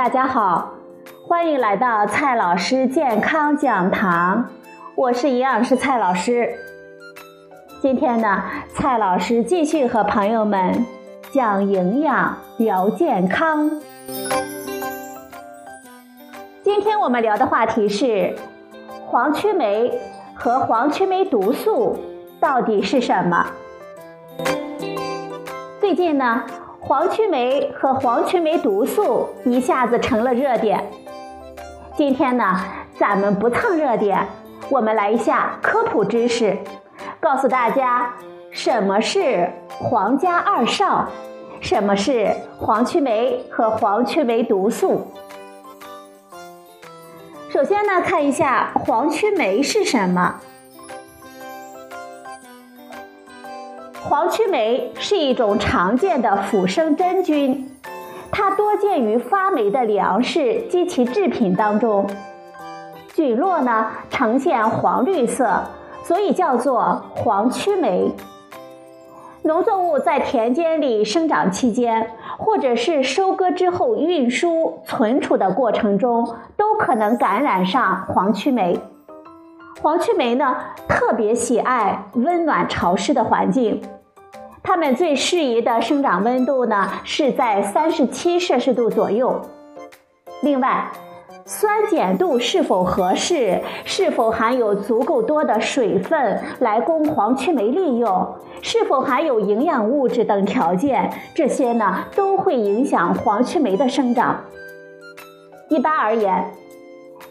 大家好，欢迎来到蔡老师健康讲堂，我是营养师蔡老师。今天呢，蔡老师继续和朋友们讲营养聊健康。今天我们聊的话题是黄曲霉和黄曲霉毒素到底是什么？最近呢？黄曲霉和黄曲霉毒素一下子成了热点。今天呢，咱们不蹭热点，我们来一下科普知识，告诉大家什么是黄家二少，什么是黄曲霉和黄曲霉毒素。首先呢，看一下黄曲霉是什么。黄曲霉是一种常见的腐生真菌，它多见于发霉的粮食及其制品当中。菌落呢呈现黄绿色，所以叫做黄曲霉。农作物在田间里生长期间，或者是收割之后运输、存储的过程中，都可能感染上黄曲霉。黄曲霉呢特别喜爱温暖潮湿的环境。它们最适宜的生长温度呢，是在三十七摄氏度左右。另外，酸碱度是否合适，是否含有足够多的水分来供黄曲霉利用，是否含有营养物质等条件，这些呢都会影响黄曲霉的生长。一般而言，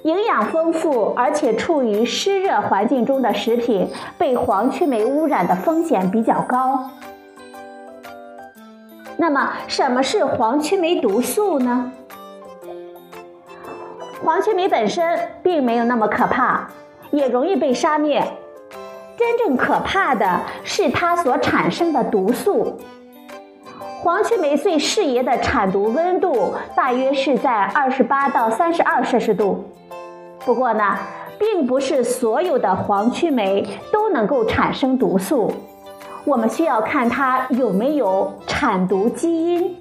营养丰富而且处于湿热环境中的食品，被黄曲霉污染的风险比较高。那么，什么是黄曲霉毒素呢？黄曲霉本身并没有那么可怕，也容易被杀灭。真正可怕的是它所产生的毒素。黄曲霉最适宜的产毒温度大约是在二十八到三十二摄氏度。不过呢，并不是所有的黄曲霉都能够产生毒素。我们需要看它有没有产毒基因，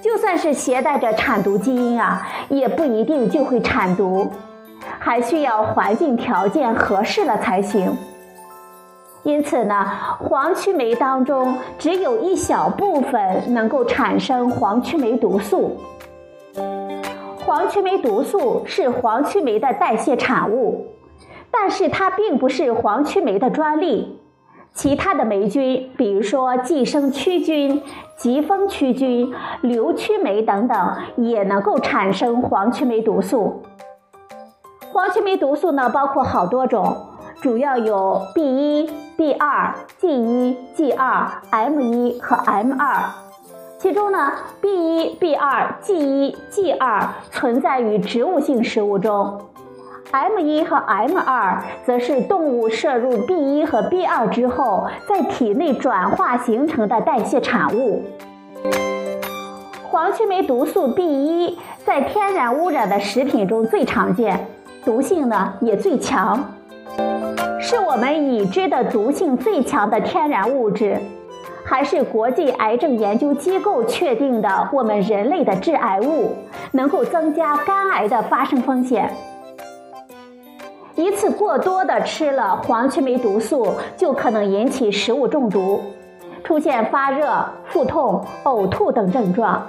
就算是携带着产毒基因啊，也不一定就会产毒，还需要环境条件合适了才行。因此呢，黄曲霉当中只有一小部分能够产生黄曲霉毒素。黄曲霉毒素是黄曲霉的代谢产物，但是它并不是黄曲霉的专利。其他的霉菌，比如说寄生曲菌、疾风曲菌、瘤曲霉等等，也能够产生黄曲霉毒素。黄曲霉毒素呢，包括好多种，主要有 B 一、B 二、G 一、G 二、M 一和 M 二。其中呢，B 一、B 二、G 一、G 二存在于植物性食物中。M 一和 M 二则是动物摄入 B 一和 B 二之后，在体内转化形成的代谢产物。黄曲霉毒素 B 一在天然污染的食品中最常见，毒性呢也最强，是我们已知的毒性最强的天然物质，还是国际癌症研究机构确定的我们人类的致癌物，能够增加肝癌的发生风险。一次过多的吃了黄曲霉毒素，就可能引起食物中毒，出现发热、腹痛、呕吐等症状，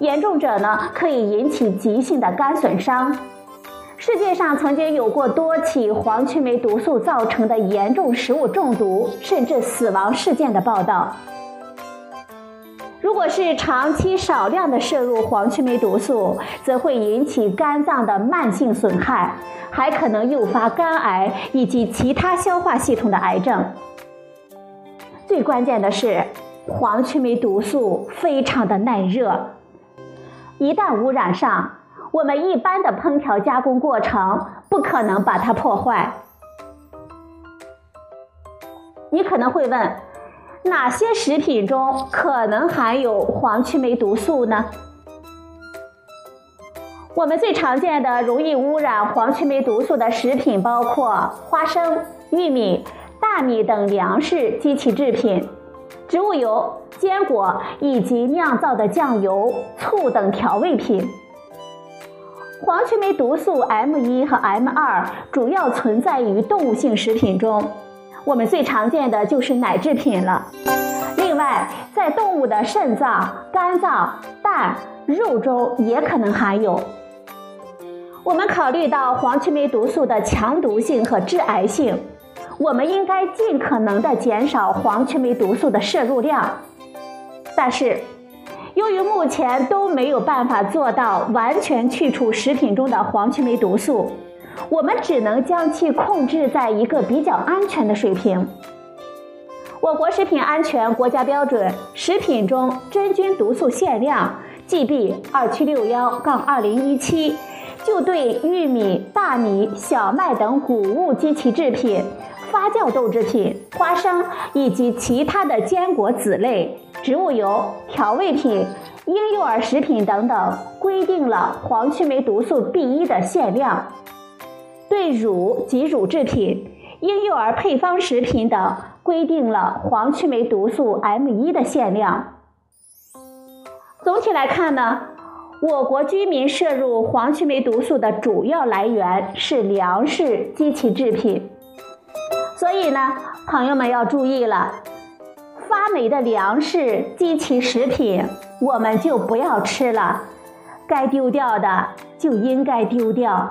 严重者呢可以引起急性的肝损伤。世界上曾经有过多起黄曲霉毒素造成的严重食物中毒甚至死亡事件的报道。如果是长期少量的摄入黄曲霉毒素，则会引起肝脏的慢性损害。还可能诱发肝癌以及其他消化系统的癌症。最关键的是，黄曲霉毒素非常的耐热，一旦污染上，我们一般的烹调加工过程不可能把它破坏。你可能会问，哪些食品中可能含有黄曲霉毒素呢？我们最常见的容易污染黄曲霉毒素的食品包括花生、玉米、大米等粮食及其制品、植物油、坚果以及酿造的酱油、醋等调味品，黄曲霉毒素 M 一和 M 二主要存在于动物性食品中，我们最常见的就是奶制品了。另外，在动物的肾脏、肝脏、蛋、肉中也可能含有。我们考虑到黄曲霉毒素的强毒性和致癌性，我们应该尽可能的减少黄曲霉毒素的摄入量。但是，由于目前都没有办法做到完全去除食品中的黄曲霉毒素，我们只能将其控制在一个比较安全的水平。我国食品安全国家标准《食品中真菌毒素限量 GB 二七六幺杠二零一七》就对玉米、大米、小麦等谷物及其制品、发酵豆制品、花生以及其他的坚果子类。植物油、调味品、婴幼儿食品等等，规定了黄曲霉毒素 B 一的限量；对乳及乳制品、婴幼儿配方食品等，规定了黄曲霉毒素 M 一的限量。总体来看呢，我国居民摄入黄曲霉毒素的主要来源是粮食及其制品，所以呢，朋友们要注意了。发霉的粮食及其食品，我们就不要吃了，该丢掉的就应该丢掉。